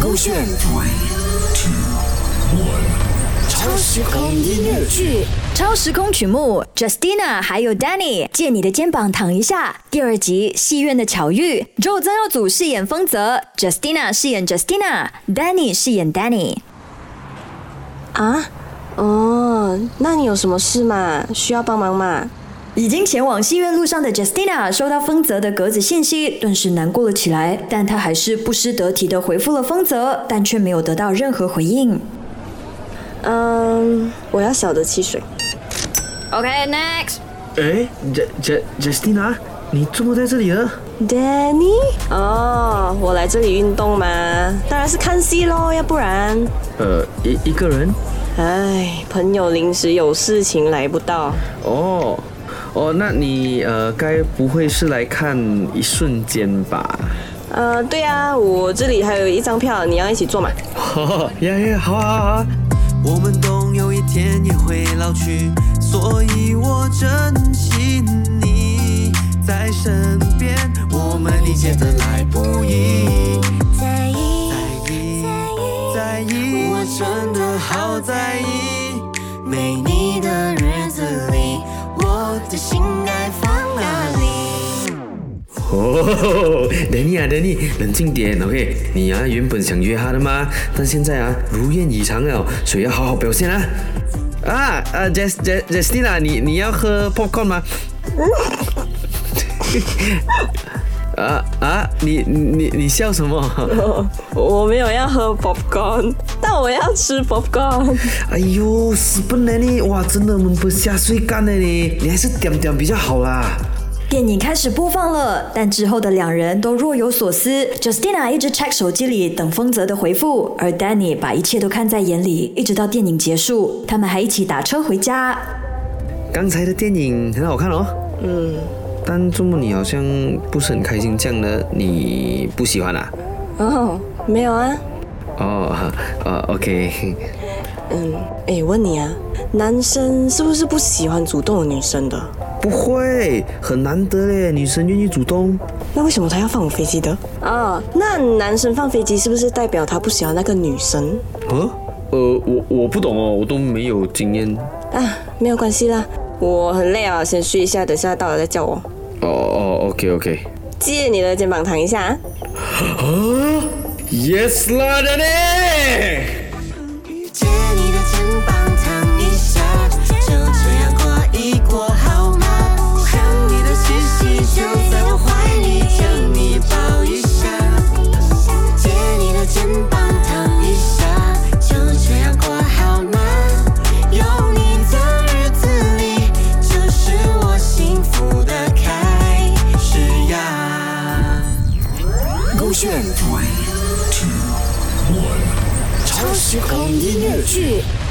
勾选 Three, two, one. 超时空音乐剧。超时空曲目，Justina 还有 Danny 借你的肩膀躺一下。第二集戏院的巧遇，Joe 曾耀祖饰演丰泽，Justina 饰演 Justina，Danny 饰演 Danny。啊？哦，那你有什么事吗？需要帮忙吗？已经前往戏院路上的 Justina 收到丰泽的格子信息，顿时难过了起来。但她还是不失得体的回复了丰泽，但却没有得到任何回应。嗯，我要小的汽水。OK，next、哎，J J Justina，你怎么在这里了？Danny？哦，我来这里运动嘛，当然是看戏喽，要不然，呃，一一个人？哎，朋友临时有事情来不到。哦，哦，那你呃，该不会是来看一瞬间吧？呃，对啊，我这里还有一张票，你要一起坐嘛？哈 呀呀，好啊好啊好啊。我们总有一天也会老去，所以我珍惜你在身边，我们一切得来不易。在意在意，在意，我真的好在意。没你的的心该放哪里？哦，Danny 啊，Danny，冷静点，OK？你啊，原本想约他的吗？但现在啊，如愿以偿了，所以要好好表现啊。啊，呃，Jas Jas Justina，你你要喝 popcorn 吗？啊啊，你你你笑什么？我没有要喝 popcorn，但我要吃 popcorn。哎呦，死笨的你！哇，真的闷不下水干呢你，你还是点点比较好啦。电影开始播放了，但之后的两人都若有所思。Justina 一直 check 手机里等丰泽的回复，而 Danny 把一切都看在眼里，一直到电影结束。他们还一起打车回家。刚才的电影很好看哦，嗯，但周末你好像不是很开心，这样的你不喜欢啊？哦，没有啊。哦，呃，OK，嗯，哎，问你啊，男生是不是不喜欢主动的女生的？不会，很难得嘞，女生愿意主动。那为什么他要放我飞机的？哦，那男生放飞机是不是代表他不喜欢那个女生？呃，呃，我我不懂哦，我都没有经验。啊，没有关系啦，我很累啊，先睡一下，等下到了再叫我。哦哦，OK OK。借你的肩膀躺一下，Yes 啦，的时空音乐剧。